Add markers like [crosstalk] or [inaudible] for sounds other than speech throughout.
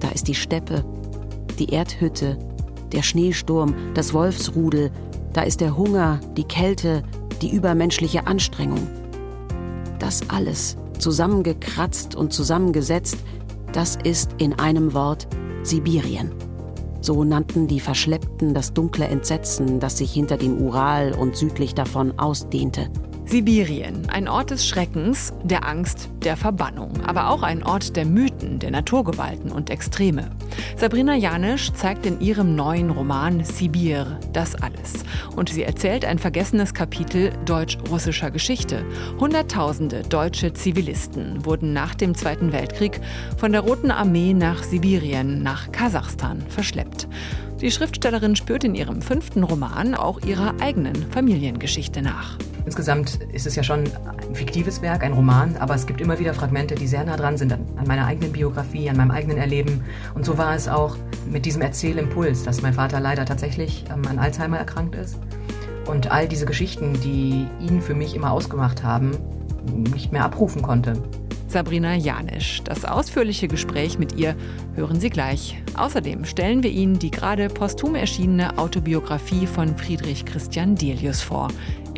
Da ist die Steppe, die Erdhütte, der Schneesturm, das Wolfsrudel, da ist der Hunger, die Kälte, die übermenschliche Anstrengung. Das alles, zusammengekratzt und zusammengesetzt, das ist in einem Wort Sibirien. So nannten die Verschleppten das dunkle Entsetzen, das sich hinter dem Ural und südlich davon ausdehnte. Sibirien, ein Ort des Schreckens, der Angst, der Verbannung, aber auch ein Ort der Mythen, der Naturgewalten und Extreme. Sabrina Janisch zeigt in ihrem neuen Roman Sibir das alles. Und sie erzählt ein vergessenes Kapitel deutsch-russischer Geschichte. Hunderttausende deutsche Zivilisten wurden nach dem Zweiten Weltkrieg von der Roten Armee nach Sibirien, nach Kasachstan verschleppt. Die Schriftstellerin spürt in ihrem fünften Roman auch ihrer eigenen Familiengeschichte nach. Insgesamt ist es ja schon ein fiktives Werk, ein Roman, aber es gibt immer wieder Fragmente, die sehr nah dran sind an, meiner eigenen Biografie, an meinem eigenen Erleben. Und so war es auch mit diesem Erzählimpuls, dass mein Vater leider tatsächlich ähm, an Alzheimer erkrankt ist und all diese Geschichten, die ihn für mich immer ausgemacht haben, nicht mehr abrufen konnte. Sabrina Janisch. Das ausführliche Gespräch mit ihr hören Sie gleich. Außerdem stellen wir Ihnen die gerade posthum erschienene Autobiografie von Friedrich Christian Delius vor.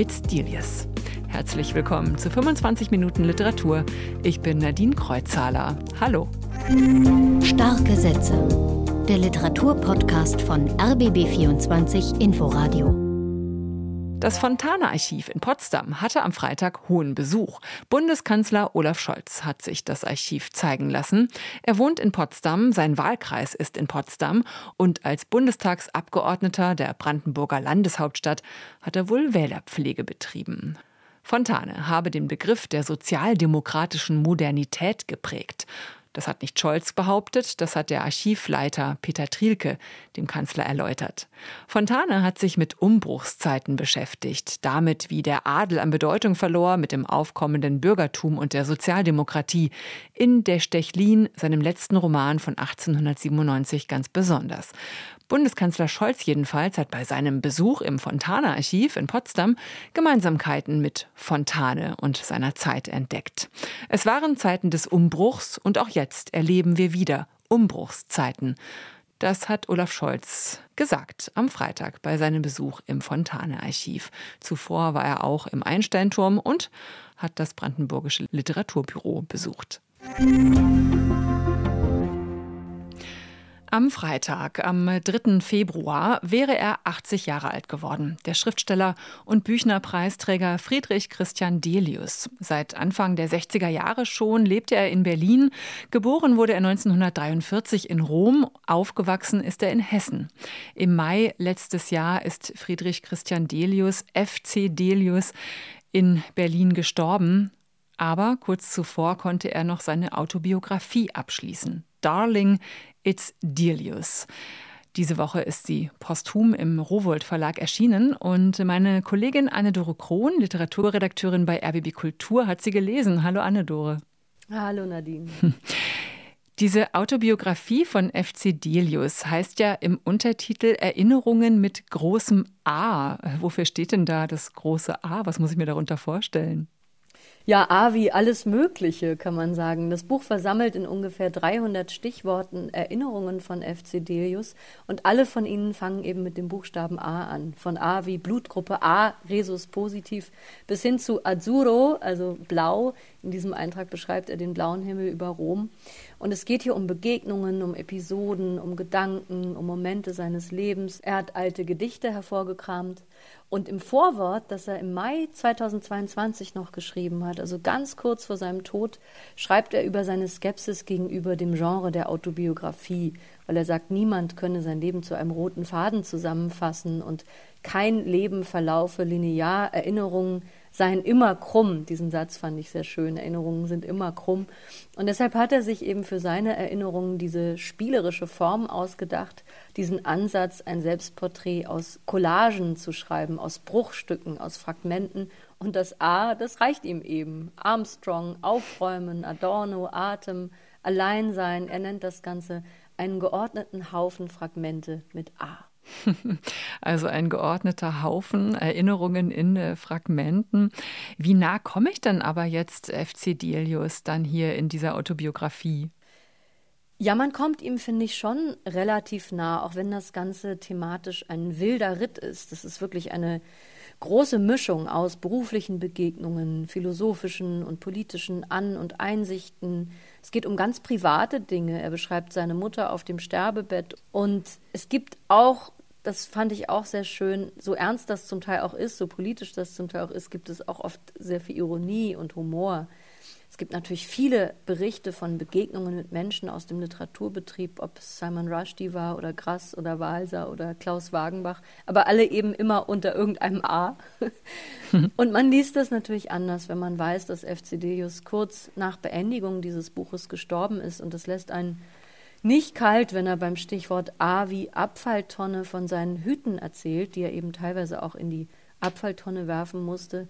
It's Delius. Herzlich willkommen zu 25 Minuten Literatur. Ich bin Nadine Kreuzhaler. Hallo. Starke Sätze. Der Literaturpodcast von RBB24 Inforadio. Das Fontane-Archiv in Potsdam hatte am Freitag hohen Besuch. Bundeskanzler Olaf Scholz hat sich das Archiv zeigen lassen. Er wohnt in Potsdam, sein Wahlkreis ist in Potsdam und als Bundestagsabgeordneter der Brandenburger Landeshauptstadt hat er wohl Wählerpflege betrieben. Fontane habe den Begriff der sozialdemokratischen Modernität geprägt. Das hat nicht Scholz behauptet, das hat der Archivleiter Peter Trielke dem Kanzler erläutert. Fontane hat sich mit Umbruchszeiten beschäftigt, damit, wie der Adel an Bedeutung verlor mit dem aufkommenden Bürgertum und der Sozialdemokratie, in Der Stechlin, seinem letzten Roman von 1897 ganz besonders. Bundeskanzler Scholz jedenfalls hat bei seinem Besuch im Fontane-Archiv in Potsdam Gemeinsamkeiten mit Fontane und seiner Zeit entdeckt. Es waren Zeiten des Umbruchs und auch jetzt erleben wir wieder Umbruchszeiten. Das hat Olaf Scholz gesagt am Freitag bei seinem Besuch im Fontane-Archiv. Zuvor war er auch im Einsteinturm und hat das Brandenburgische Literaturbüro besucht. Am Freitag, am 3. Februar, wäre er 80 Jahre alt geworden. Der Schriftsteller und Büchnerpreisträger Friedrich Christian Delius. Seit Anfang der 60er Jahre schon lebte er in Berlin. Geboren wurde er 1943 in Rom. Aufgewachsen ist er in Hessen. Im Mai letztes Jahr ist Friedrich Christian Delius, FC Delius, in Berlin gestorben. Aber kurz zuvor konnte er noch seine Autobiografie abschließen. Darling It's Delius. Diese Woche ist sie posthum im Rowold Verlag erschienen und meine Kollegin Anne-Dore Krohn, Literaturredakteurin bei RBB Kultur, hat sie gelesen. Hallo Anne-Dore. Hallo Nadine. [laughs] Diese Autobiografie von FC Delius heißt ja im Untertitel Erinnerungen mit großem A. Wofür steht denn da das große A? Was muss ich mir darunter vorstellen? Ja, A wie alles Mögliche, kann man sagen. Das Buch versammelt in ungefähr 300 Stichworten Erinnerungen von FC Delius und alle von ihnen fangen eben mit dem Buchstaben A an. Von A wie Blutgruppe A, Resus positiv, bis hin zu Azzurro, also blau. In diesem Eintrag beschreibt er den blauen Himmel über Rom. Und es geht hier um Begegnungen, um Episoden, um Gedanken, um Momente seines Lebens. Er hat alte Gedichte hervorgekramt und im Vorwort, das er im Mai 2022 noch geschrieben hat, also ganz kurz vor seinem Tod, schreibt er über seine Skepsis gegenüber dem Genre der Autobiografie, weil er sagt, niemand könne sein Leben zu einem roten Faden zusammenfassen und kein Leben verlaufe linear, Erinnerungen seien immer krumm. Diesen Satz fand ich sehr schön. Erinnerungen sind immer krumm. Und deshalb hat er sich eben für seine Erinnerungen diese spielerische Form ausgedacht, diesen Ansatz, ein Selbstporträt aus Collagen zu schreiben, aus Bruchstücken, aus Fragmenten. Und das A, das reicht ihm eben. Armstrong, Aufräumen, Adorno, Atem, Alleinsein. Er nennt das Ganze einen geordneten Haufen Fragmente mit A. [laughs] Also ein geordneter Haufen Erinnerungen in äh, Fragmenten. Wie nah komme ich denn aber jetzt FC Delius dann hier in dieser Autobiografie? Ja, man kommt ihm, finde ich, schon relativ nah, auch wenn das Ganze thematisch ein wilder Ritt ist. Das ist wirklich eine große Mischung aus beruflichen Begegnungen, philosophischen und politischen An- und Einsichten. Es geht um ganz private Dinge. Er beschreibt seine Mutter auf dem Sterbebett. Und es gibt auch das fand ich auch sehr schön. So ernst das zum Teil auch ist, so politisch das zum Teil auch ist, gibt es auch oft sehr viel Ironie und Humor. Es gibt natürlich viele Berichte von Begegnungen mit Menschen aus dem Literaturbetrieb, ob es Simon Rushdie war oder Grass oder Walser oder Klaus Wagenbach, aber alle eben immer unter irgendeinem A. [laughs] Und man liest das natürlich anders, wenn man weiß, dass FCDius kurz nach Beendigung dieses Buches gestorben ist und das lässt einen nicht kalt, wenn er beim Stichwort A wie Abfalltonne von seinen Hüten erzählt, die er eben teilweise auch in die Abfalltonne werfen musste,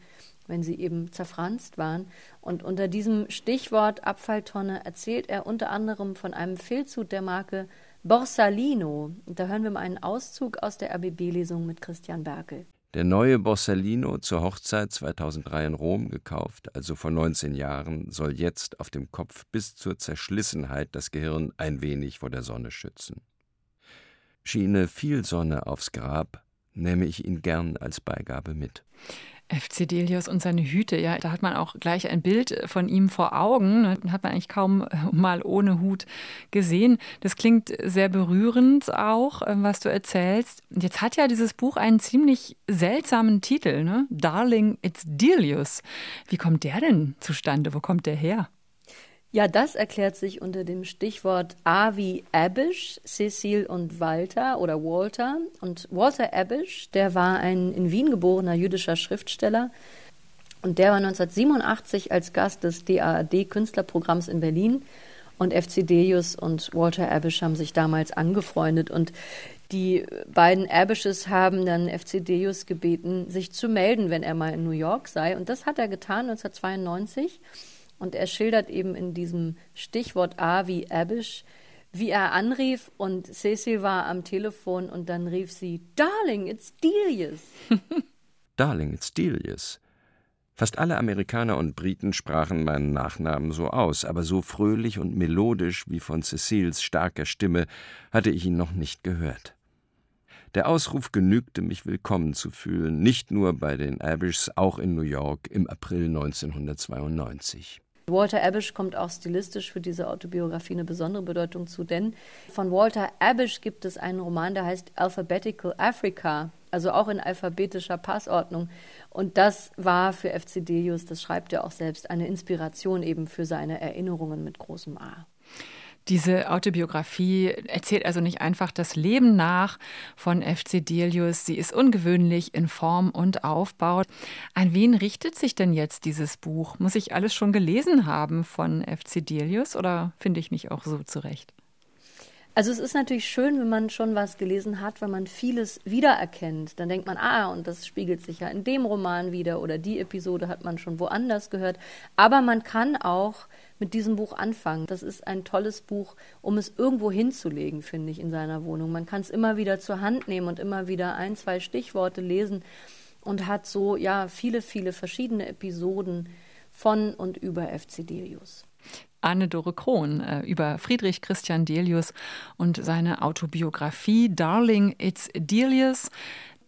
wenn sie eben zerfranst waren. Und unter diesem Stichwort Abfalltonne erzählt er unter anderem von einem Filzhut der Marke Borsalino. da hören wir mal einen Auszug aus der RBB-Lesung mit Christian Berkel. Der neue Borsalino zur Hochzeit 2003 in Rom gekauft, also vor 19 Jahren, soll jetzt auf dem Kopf bis zur Zerschlissenheit das Gehirn ein wenig vor der Sonne schützen. Schiene viel Sonne aufs Grab, nehme ich ihn gern als Beigabe mit. FC Delius und seine Hüte, ja, da hat man auch gleich ein Bild von ihm vor Augen. Ne? Hat man eigentlich kaum äh, mal ohne Hut gesehen. Das klingt sehr berührend auch, äh, was du erzählst. Jetzt hat ja dieses Buch einen ziemlich seltsamen Titel, ne? Darling, it's Delius. Wie kommt der denn zustande? Wo kommt der her? Ja, das erklärt sich unter dem Stichwort A wie Abish, Cecil und Walter oder Walter. Und Walter Abish, der war ein in Wien geborener jüdischer Schriftsteller. Und der war 1987 als Gast des DAAD-Künstlerprogramms in Berlin. Und FC Deus und Walter Abish haben sich damals angefreundet. Und die beiden Abishes haben dann FC Deus gebeten, sich zu melden, wenn er mal in New York sei. Und das hat er getan 1992. Und er schildert eben in diesem Stichwort A wie Abish, wie er anrief und Cecil war am Telefon und dann rief sie, Darling, it's Delius. [laughs] Darling, it's Delius. Fast alle Amerikaner und Briten sprachen meinen Nachnamen so aus, aber so fröhlich und melodisch wie von Cecils starker Stimme hatte ich ihn noch nicht gehört. Der Ausruf genügte, mich willkommen zu fühlen, nicht nur bei den Abishs, auch in New York im April 1992. Walter Abish kommt auch stilistisch für diese Autobiografie eine besondere Bedeutung zu, denn von Walter Abish gibt es einen Roman, der heißt Alphabetical Africa, also auch in alphabetischer Passordnung. Und das war für FC Delius, das schreibt er auch selbst, eine Inspiration eben für seine Erinnerungen mit großem A. Diese Autobiografie erzählt also nicht einfach das Leben nach von FC Delius. Sie ist ungewöhnlich in Form und Aufbau. An wen richtet sich denn jetzt dieses Buch? Muss ich alles schon gelesen haben von FC Delius oder finde ich mich auch so zurecht? Also es ist natürlich schön, wenn man schon was gelesen hat, weil man vieles wiedererkennt. Dann denkt man, ah, und das spiegelt sich ja in dem Roman wieder oder die Episode hat man schon woanders gehört. Aber man kann auch mit diesem Buch anfangen. Das ist ein tolles Buch, um es irgendwo hinzulegen, finde ich, in seiner Wohnung. Man kann es immer wieder zur Hand nehmen und immer wieder ein, zwei Stichworte lesen und hat so ja viele, viele verschiedene Episoden von und über FC Delius. Anne-Dore Krohn äh, über Friedrich Christian Delius und seine Autobiografie Darling, It's Delius.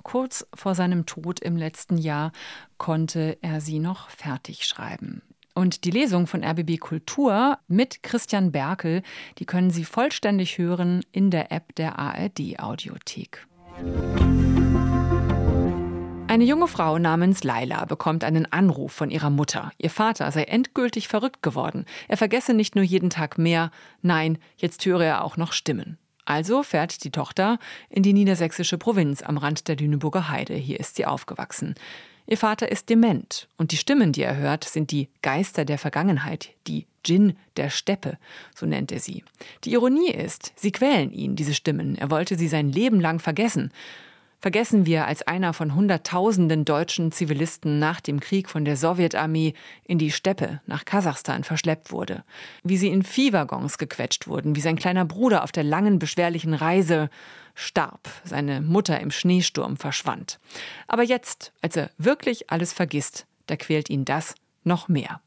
Kurz vor seinem Tod im letzten Jahr konnte er sie noch fertig schreiben. Und die Lesung von RBB Kultur mit Christian Berkel, die können Sie vollständig hören in der App der ARD Audiothek. Eine junge Frau namens Laila bekommt einen Anruf von ihrer Mutter. Ihr Vater sei endgültig verrückt geworden. Er vergesse nicht nur jeden Tag mehr, nein, jetzt höre er auch noch Stimmen. Also fährt die Tochter in die niedersächsische Provinz am Rand der Lüneburger Heide. Hier ist sie aufgewachsen. Ihr Vater ist dement und die Stimmen, die er hört, sind die Geister der Vergangenheit, die Djinn der Steppe, so nennt er sie. Die Ironie ist, sie quälen ihn, diese Stimmen. Er wollte sie sein Leben lang vergessen. vergessen wir, als einer von Hunderttausenden deutschen Zivilisten nach dem Krieg von der Sowjetarmee in die Steppe nach Kasachstan verschleppt wurde, wie sie in Viehwaggons gequetscht wurden, wie sein kleiner Bruder auf der langen, beschwerlichen Reise starb, seine Mutter im Schneesturm verschwand. Aber jetzt, als er wirklich alles vergisst, da quält ihn das noch mehr.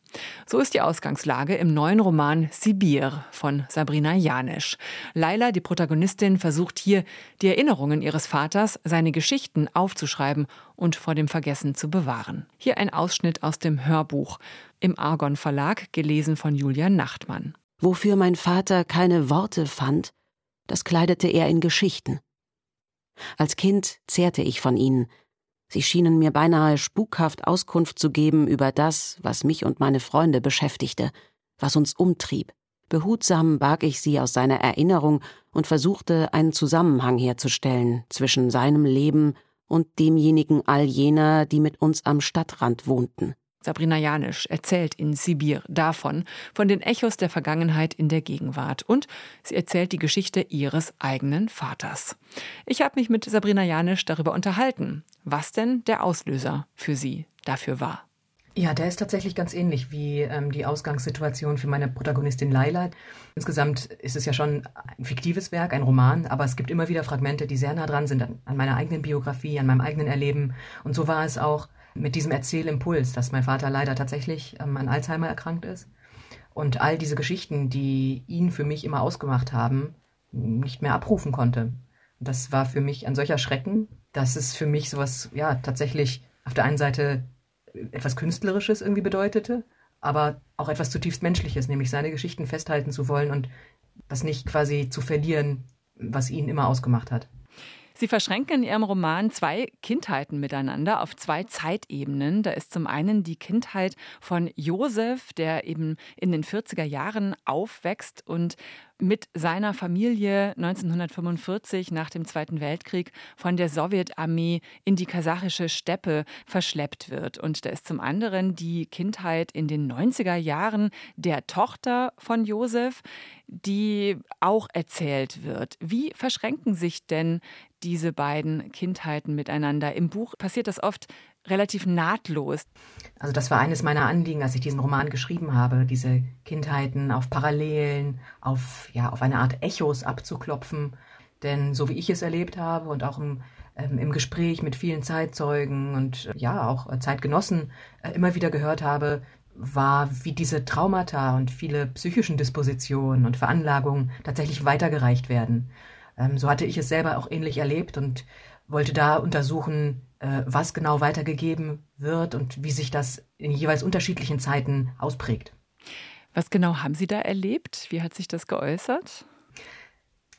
So ist die Ausgangslage im neuen Roman Sibir von Sabrina Janesch. Laila, die Protagonistin, versucht hier, die Erinnerungen ihres Vaters, seine Geschichten aufzuschreiben und vor dem Vergessen zu bewahren. Hier ein Ausschnitt aus dem Hörbuch im Argon Verlag, gelesen von Julia Nachtmann. Wofür mein Vater keine Worte fand, das kleidete er in Geschichten. Als Kind zehrte ich von ihnen, Sie schienen mir beinahe spukhaft Auskunft zu geben über das, was mich und meine Freunde beschäftigte, was uns umtrieb. Behutsam barg ich sie aus seiner Erinnerung und versuchte, einen Zusammenhang herzustellen zwischen seinem Leben und demjenigen all jener, die mit uns am Stadtrand wohnten. Sabrina Janisch erzählt in Sibir davon, von den Echos der Vergangenheit in der Gegenwart und sie erzählt die Geschichte ihres eigenen Vaters. Ich habe mich mit Sabrina Janisch darüber unterhalten, was denn der Auslöser für sie dafür war. Ja, der ist tatsächlich ganz ähnlich wie ähm, die Ausgangssituation für meine Protagonistin Laila. Insgesamt ist es ja schon ein fiktives Werk, ein Roman, aber es gibt immer wieder Fragmente, die sehr nah dran sind an, an meiner eigenen Biografie, an meinem eigenen Erleben. Und so war es auch mit diesem Erzählimpuls, dass mein Vater leider tatsächlich ähm, an Alzheimer erkrankt ist und all diese Geschichten, die ihn für mich immer ausgemacht haben, nicht mehr abrufen konnte. das war für mich ein solcher Schrecken, dass es für mich sowas, ja, tatsächlich auf der einen Seite etwas Künstlerisches irgendwie bedeutete, aber auch etwas zutiefst Menschliches, nämlich seine Geschichten festhalten zu wollen und das nicht quasi zu verlieren, was ihn immer ausgemacht hat. Sie verschränken in Ihrem Roman zwei Kindheiten miteinander auf zwei Zeitebenen. Da ist zum einen die Kindheit von Josef, der eben in den 40er Jahren aufwächst und mit seiner Familie 1945 nach dem Zweiten Weltkrieg von der Sowjetarmee in die kasachische Steppe verschleppt wird. Und da ist zum anderen die Kindheit in den 90er Jahren der Tochter von Josef, die auch erzählt wird. Wie verschränken sich denn diese beiden Kindheiten miteinander? Im Buch passiert das oft relativ nahtlos. Also das war eines meiner Anliegen, als ich diesen Roman geschrieben habe, diese Kindheiten auf Parallelen, auf, ja, auf eine Art Echos abzuklopfen. Denn so wie ich es erlebt habe und auch im, ähm, im Gespräch mit vielen Zeitzeugen und äh, ja, auch äh, Zeitgenossen äh, immer wieder gehört habe, war, wie diese Traumata und viele psychischen Dispositionen und Veranlagungen tatsächlich weitergereicht werden. Ähm, so hatte ich es selber auch ähnlich erlebt und wollte da untersuchen, äh, was genau weitergegeben wird und wie sich das in jeweils unterschiedlichen Zeiten ausprägt. Was genau haben Sie da erlebt? Wie hat sich das geäußert?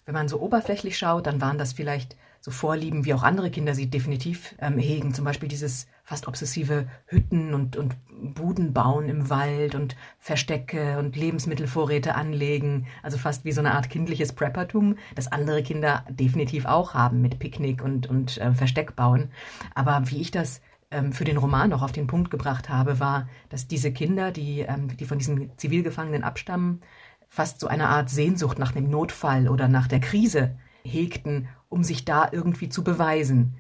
Wenn man so oberflächlich schaut, dann waren das vielleicht so Vorlieben, wie auch andere Kinder sie definitiv ähm, hegen. Zum Beispiel dieses fast obsessive Hütten und, und Buden bauen im Wald und Verstecke und Lebensmittelvorräte anlegen. Also fast wie so eine Art kindliches Preppertum, das andere Kinder definitiv auch haben mit Picknick und, und äh, Versteck bauen. Aber wie ich das ähm, für den Roman noch auf den Punkt gebracht habe, war, dass diese Kinder, die, ähm, die von diesen Zivilgefangenen abstammen, fast so eine Art Sehnsucht nach dem Notfall oder nach der Krise hegten, um sich da irgendwie zu beweisen,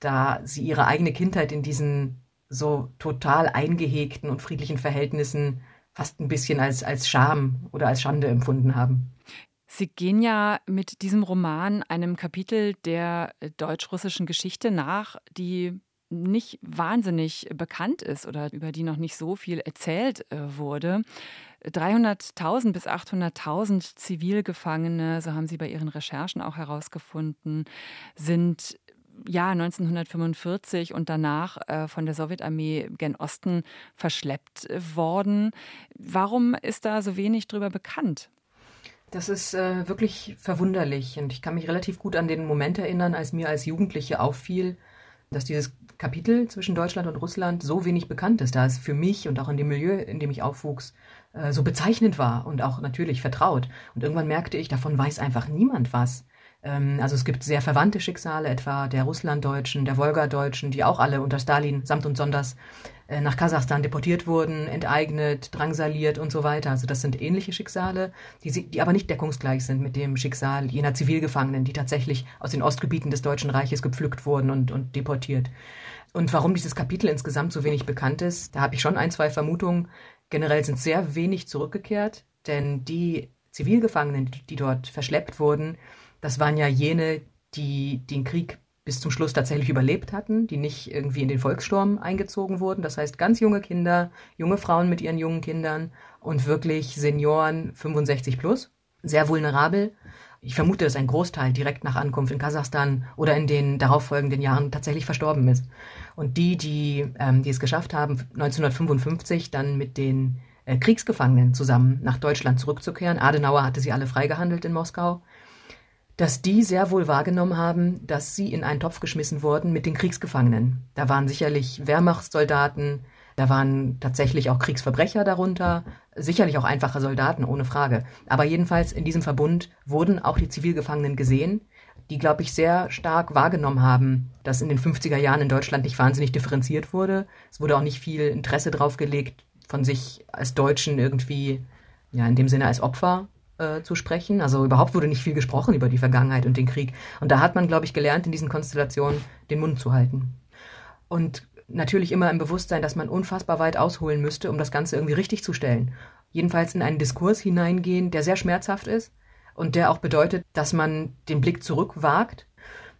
da sie ihre eigene Kindheit in diesen so total eingehegten und friedlichen Verhältnissen fast ein bisschen als, als Scham oder als Schande empfunden haben. Sie gehen ja mit diesem Roman einem Kapitel der deutsch-russischen Geschichte nach, die nicht wahnsinnig bekannt ist oder über die noch nicht so viel erzählt äh, wurde. 300.000 bis 800.000 Zivilgefangene, so haben Sie bei Ihren Recherchen auch herausgefunden, sind ja 1945 und danach äh, von der Sowjetarmee gen Osten verschleppt worden. Warum ist da so wenig drüber bekannt? Das ist äh, wirklich verwunderlich und ich kann mich relativ gut an den Moment erinnern, als mir als Jugendliche auffiel, dass dieses Kapitel zwischen Deutschland und Russland so wenig bekannt ist, da es für mich und auch in dem Milieu, in dem ich aufwuchs, äh, so bezeichnend war und auch natürlich vertraut. Und irgendwann merkte ich, davon weiß einfach niemand was. Ähm, also es gibt sehr verwandte Schicksale, etwa der Russlanddeutschen, der Wolgadeutschen, die auch alle unter Stalin samt und sonders äh, nach Kasachstan deportiert wurden, enteignet, drangsaliert und so weiter. Also das sind ähnliche Schicksale, die, die aber nicht deckungsgleich sind mit dem Schicksal jener Zivilgefangenen, die tatsächlich aus den Ostgebieten des Deutschen Reiches gepflückt wurden und, und deportiert. Und warum dieses Kapitel insgesamt so wenig bekannt ist, da habe ich schon ein, zwei Vermutungen. Generell sind sehr wenig zurückgekehrt, denn die Zivilgefangenen, die dort verschleppt wurden, das waren ja jene, die den Krieg bis zum Schluss tatsächlich überlebt hatten, die nicht irgendwie in den Volkssturm eingezogen wurden. Das heißt, ganz junge Kinder, junge Frauen mit ihren jungen Kindern und wirklich Senioren 65 plus, sehr vulnerabel. Ich vermute, dass ein Großteil direkt nach Ankunft in Kasachstan oder in den darauffolgenden Jahren tatsächlich verstorben ist. Und die, die, ähm, die es geschafft haben, 1955 dann mit den äh, Kriegsgefangenen zusammen nach Deutschland zurückzukehren, Adenauer hatte sie alle freigehandelt in Moskau, dass die sehr wohl wahrgenommen haben, dass sie in einen Topf geschmissen wurden mit den Kriegsgefangenen. Da waren sicherlich Wehrmachtssoldaten, da waren tatsächlich auch Kriegsverbrecher darunter, sicherlich auch einfache Soldaten, ohne Frage. Aber jedenfalls in diesem Verbund wurden auch die Zivilgefangenen gesehen, die, glaube ich, sehr stark wahrgenommen haben, dass in den 50er Jahren in Deutschland nicht wahnsinnig differenziert wurde. Es wurde auch nicht viel Interesse drauf gelegt, von sich als Deutschen irgendwie, ja, in dem Sinne als Opfer äh, zu sprechen. Also überhaupt wurde nicht viel gesprochen über die Vergangenheit und den Krieg. Und da hat man, glaube ich, gelernt, in diesen Konstellationen den Mund zu halten. Und natürlich immer im Bewusstsein, dass man unfassbar weit ausholen müsste, um das Ganze irgendwie richtig zu stellen. Jedenfalls in einen Diskurs hineingehen, der sehr schmerzhaft ist und der auch bedeutet, dass man den Blick zurück wagt.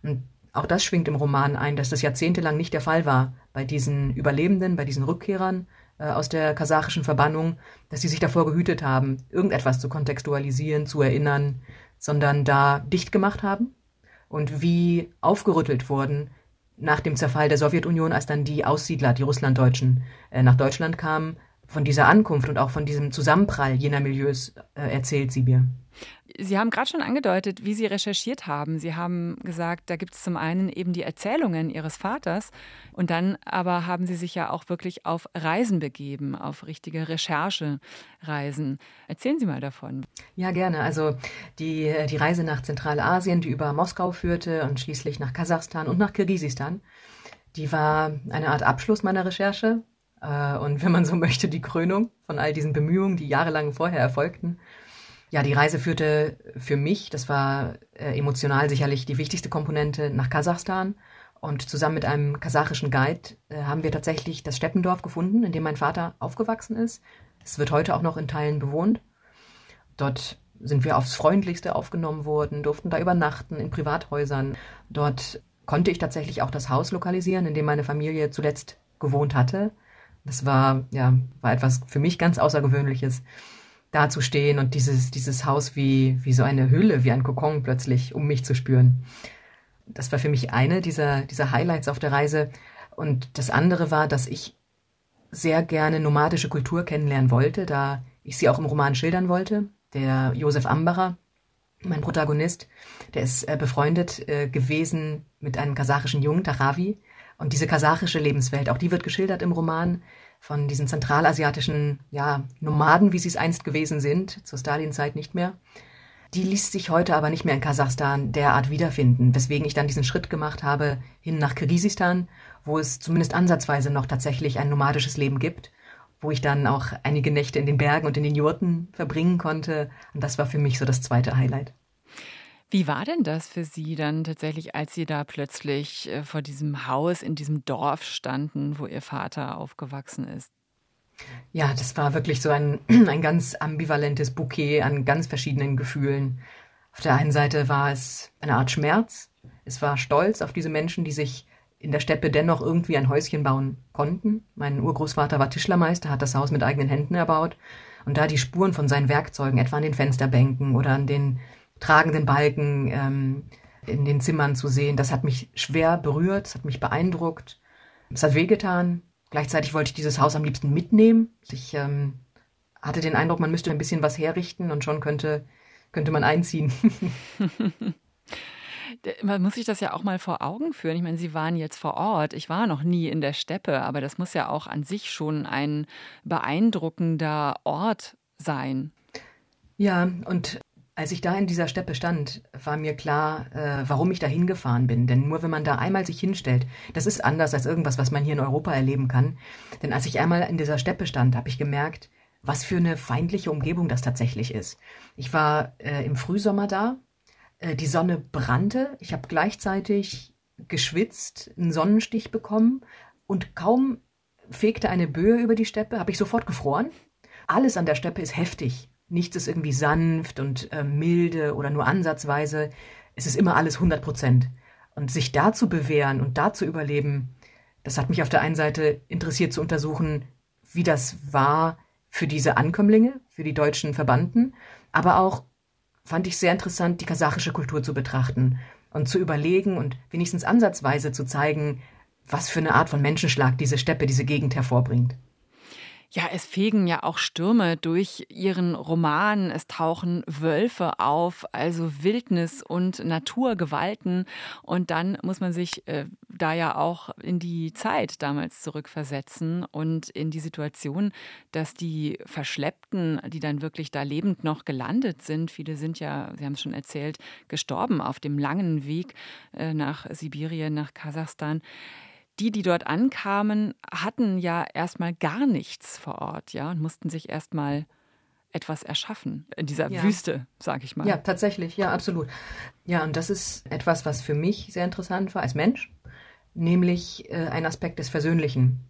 Und auch das schwingt im Roman ein, dass das jahrzehntelang nicht der Fall war bei diesen Überlebenden, bei diesen Rückkehrern, aus der kasachischen Verbannung, dass sie sich davor gehütet haben, irgendetwas zu kontextualisieren, zu erinnern, sondern da dicht gemacht haben und wie aufgerüttelt wurden nach dem Zerfall der Sowjetunion, als dann die Aussiedler, die Russlanddeutschen, äh, nach Deutschland kamen, von dieser Ankunft und auch von diesem Zusammenprall jener Milieus äh, erzählt sie mir. Sie haben gerade schon angedeutet, wie Sie recherchiert haben. Sie haben gesagt, da gibt es zum einen eben die Erzählungen Ihres Vaters und dann aber haben Sie sich ja auch wirklich auf Reisen begeben, auf richtige Recherchereisen. Erzählen Sie mal davon. Ja, gerne. Also die, die Reise nach Zentralasien, die über Moskau führte und schließlich nach Kasachstan und nach Kirgisistan, die war eine Art Abschluss meiner Recherche äh, und wenn man so [laughs] möchte, die Krönung von all diesen Bemühungen, die jahrelang vorher erfolgten. Ja, die Reise führte für mich, das war äh, emotional sicherlich die wichtigste Komponente, nach Kasachstan. Und zusammen mit einem kasachischen Guide äh, haben wir tatsächlich das Steppendorf gefunden, in dem mein Vater aufgewachsen ist. Es wird heute auch noch in Teilen bewohnt. Dort sind wir aufs Freundlichste aufgenommen worden, durften da übernachten in Privathäusern. Dort konnte ich tatsächlich auch das Haus lokalisieren, in dem meine Familie zuletzt gewohnt hatte. Das war, ja, war etwas für mich ganz Außergewöhnliches dazustehen und dieses, dieses Haus wie, wie so eine Hülle, wie ein Kokon plötzlich um mich zu spüren. Das war für mich eine dieser, dieser Highlights auf der Reise. Und das andere war, dass ich sehr gerne nomadische Kultur kennenlernen wollte, da ich sie auch im Roman schildern wollte. Der Josef Ambacher, mein Protagonist, der ist äh, befreundet äh, gewesen mit einem kasachischen Jungen, Taravi. Und diese kasachische Lebenswelt, auch die wird geschildert im Roman von diesen zentralasiatischen ja, Nomaden, wie sie es einst gewesen sind, zur Stalin-Zeit nicht mehr. Die ließ sich heute aber nicht mehr in Kasachstan derart wiederfinden, weswegen ich dann diesen Schritt gemacht habe hin nach Kirgisistan, wo es zumindest ansatzweise noch tatsächlich ein nomadisches Leben gibt, wo ich dann auch einige Nächte in den Bergen und in den Jurten verbringen konnte. Und das war für mich so das zweite Highlight. Wie war denn das für Sie dann tatsächlich, als Sie da plötzlich äh, vor diesem Haus in diesem Dorf standen, wo Ihr Vater aufgewachsen ist? Ja, das war wirklich so ein, [clears throat] ein ganz ambivalentes Bouquet an ganz verschiedenen Gefühlen. Auf der einen Seite war es eine Art Schmerz. Es war Stolz auf diese Menschen, die sich in der Steppe dennoch irgendwie ein Häuschen bauen konnten. Mein Urgroßvater war Tischlermeister, hat das Haus mit eigenen Händen erbaut. Und da die Spuren von seinen Werkzeugen, etwa an den Fensterbänken oder an den tragenden Balken ähm, in den Zimmern zu sehen. Das hat mich schwer berührt, es hat mich beeindruckt, es hat wehgetan. Gleichzeitig wollte ich dieses Haus am liebsten mitnehmen. Ich ähm, hatte den Eindruck, man müsste ein bisschen was herrichten und schon könnte, könnte man einziehen. [laughs] man muss sich das ja auch mal vor Augen führen. Ich meine, Sie waren jetzt vor Ort. Ich war noch nie in der Steppe, aber das muss ja auch an sich schon ein beeindruckender Ort sein. Ja, und Als ich da in dieser Steppe stand, war mir klar, äh, warum ich da hingefahren bin. Denn nur wenn man da einmal sich hinstellt, das ist anders als irgendwas, was man hier in Europa erleben kann. Denn als ich einmal in dieser Steppe stand, habe ich gemerkt, was für eine feindliche Umgebung das tatsächlich ist. Ich war äh, im Frühsommer da, äh, die Sonne brannte, ich habe gleichzeitig geschwitzt, einen Sonnenstich bekommen und kaum fegte eine Böe über die Steppe, habe ich sofort gefroren. Alles an der Steppe ist heftig. Nichts ist irgendwie sanft und äh, milde oder nur ansatzweise. Es ist immer alles 100 Prozent. Und sich da zu bewähren und da zu überleben, das hat mich auf der einen Seite interessiert zu untersuchen, wie das war für diese Ankömmlinge, für die deutschen Verbannten, aber auch fand ich sehr interessant, die kasachische Kultur zu betrachten und zu überlegen und wenigstens ansatzweise zu zeigen, was für eine Art von Menschenschlag diese Steppe, diese Gegend hervorbringt. Ja, es fegen ja auch Stürme durch ihren Roman. Es tauchen Wölfe auf, also Wildnis und Naturgewalten. Und dann muss man sich äh, da ja auch in die Zeit damals zurückversetzen und in die Situation, dass die Verschleppten, die dann wirklich da lebend noch gelandet sind, viele sind ja, Sie haben es schon erzählt, gestorben auf dem langen Weg äh, nach Sibirien, nach Kasachstan die, die dort ankamen, hatten ja erstmal gar nichts vor Ort, ja, und mussten sich erstmal etwas erschaffen in dieser ja. Wüste, sage ich mal. Ja, tatsächlich, ja, absolut. Ja, und das ist etwas, was für mich sehr interessant war als Mensch, nämlich äh, ein Aspekt des Versöhnlichen.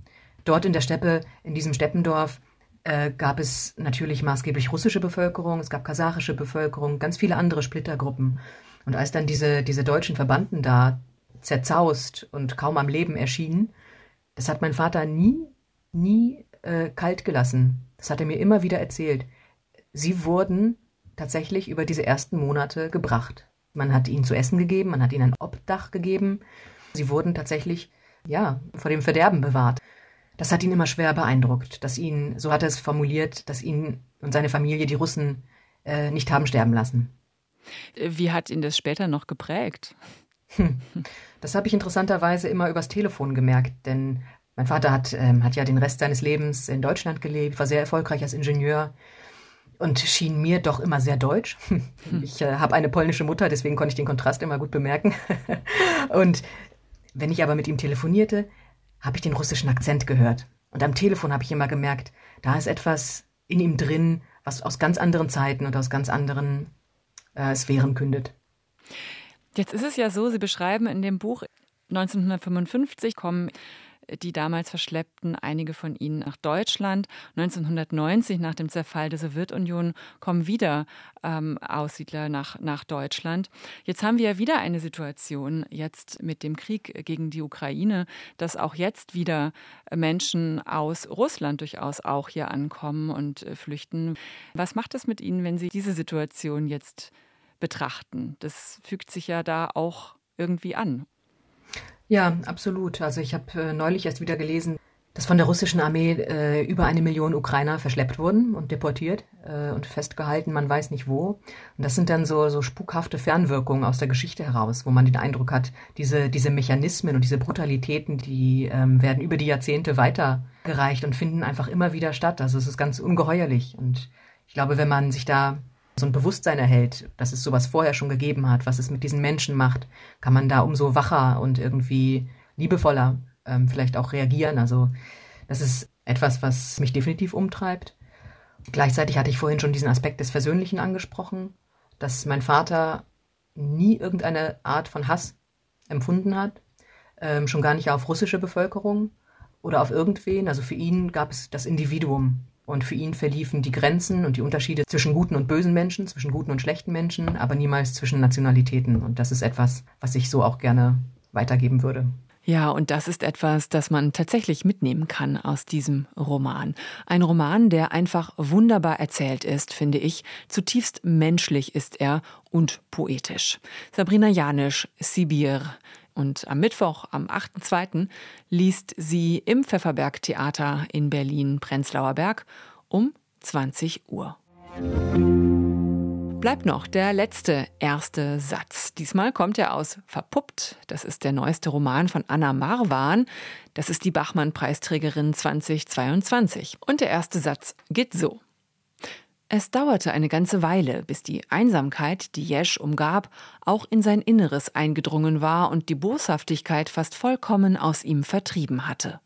Dort in der Steppe, in diesem Steppendorf, äh, gab es natürlich maßgeblich russische Bevölkerung, es gab kasachische Bevölkerung, ganz viele andere Splittergruppen. Und als dann diese, diese deutschen Verbanden da zerzaust und kaum am Leben erschienen, das hat mein Vater nie, nie äh, kalt gelassen. Das hat er mir immer wieder erzählt. Sie wurden tatsächlich über diese ersten Monate gebracht. Man hat ihnen zu essen gegeben, man hat ihnen ein Obdach gegeben. Sie wurden tatsächlich, ja, vor dem Verderben bewahrt. Das hat ihn immer schwer beeindruckt, dass ihn, so hat er es formuliert, dass ihn und seine Familie die Russen äh, nicht haben sterben lassen. Wie hat ihn das später noch geprägt? Hm. Das habe ich interessanterweise immer übers Telefon gemerkt, denn mein Vater hat, ähm, hat ja den Rest seines Lebens in Deutschland gelebt, war sehr erfolgreich als Ingenieur und schien mir doch immer sehr deutsch. Hm. Ich äh, habe eine polnische Mutter, deswegen konnte ich den Kontrast immer gut bemerken. [laughs] und wenn ich aber mit ihm telefonierte, habe ich den russischen Akzent gehört. Und am Telefon habe ich immer gemerkt, da ist etwas in ihm drin, was aus ganz anderen Zeiten und aus ganz anderen äh, Sphären kündet. Jetzt ist es ja so, Sie beschreiben in dem Buch 1955 kommen die damals Verschleppten, einige von ihnen nach Deutschland. 1990, nach dem Zerfall der Sowjetunion, kommen wieder ähm, Aussiedler nach, nach Deutschland. Jetzt haben wir ja wieder eine Situation, jetzt mit dem Krieg gegen die Ukraine, dass auch jetzt wieder Menschen aus Russland durchaus auch hier ankommen und äh, flüchten. Was macht das mit Ihnen, wenn Sie diese Situation jetzt betrachten. Das fügt sich ja da auch irgendwie an. Ja, absolut. Also ich habe äh, neulich erst wieder gelesen, dass von der russischen Armee äh, über eine Million Ukrainer verschleppt wurden und deportiert äh, und festgehalten, man weiß nicht wo. Und das sind dann so, so spukhafte Fernwirkungen aus der Geschichte heraus, wo man den Eindruck hat, diese, diese Mechanismen und diese Brutalitäten, die ähm, werden über die Jahrzehnte weitergereicht und finden einfach immer wieder statt. Also es ist ganz ungeheuerlich. Und ich glaube, wenn man sich da so ein Bewusstsein erhält, dass es sowas vorher schon gegeben hat, was es mit diesen Menschen macht, kann man da umso wacher und irgendwie liebevoller ähm, vielleicht auch reagieren. Also das ist etwas, was mich definitiv umtreibt. Gleichzeitig hatte ich vorhin schon diesen Aspekt des Versöhnlichen angesprochen, dass mein Vater nie irgendeine Art von Hass empfunden hat, ähm, schon gar nicht auf russische Bevölkerung oder auf irgendwen. Also für ihn gab es das Individuum und für ihn verliefen die Grenzen und die Unterschiede zwischen guten und bösen Menschen, zwischen guten und schlechten Menschen, aber niemals zwischen Nationalitäten. Und das ist etwas, was ich so auch gerne weitergeben würde. Ja, und das ist etwas, das man tatsächlich mitnehmen kann aus diesem Roman. Ein Roman, der einfach wunderbar erzählt ist, finde ich. Zutiefst menschlich ist er und poetisch. Sabrina Janisch, Sibir. Und am Mittwoch, am 8.2., liest sie im Pfefferberg Theater in Berlin Prenzlauer Berg um 20 Uhr. Bleibt noch der letzte erste Satz. Diesmal kommt er aus Verpuppt. Das ist der neueste Roman von Anna Marwan. Das ist die Bachmann-Preisträgerin 2022. Und der erste Satz geht so. Es dauerte eine ganze Weile, bis die Einsamkeit, die Jesch umgab, auch in sein Inneres eingedrungen war und die Boshaftigkeit fast vollkommen aus ihm vertrieben hatte.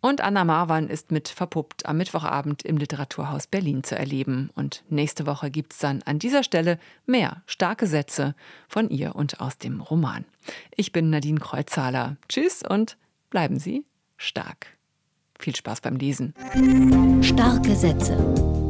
Und Anna Marwan ist mit verpuppt am Mittwochabend im Literaturhaus Berlin zu erleben. Und nächste Woche gibt's dann an dieser Stelle mehr starke Sätze von ihr und aus dem Roman. Ich bin Nadine Kreuzhaler. Tschüss und bleiben Sie stark. Viel Spaß beim Lesen. Starke Sätze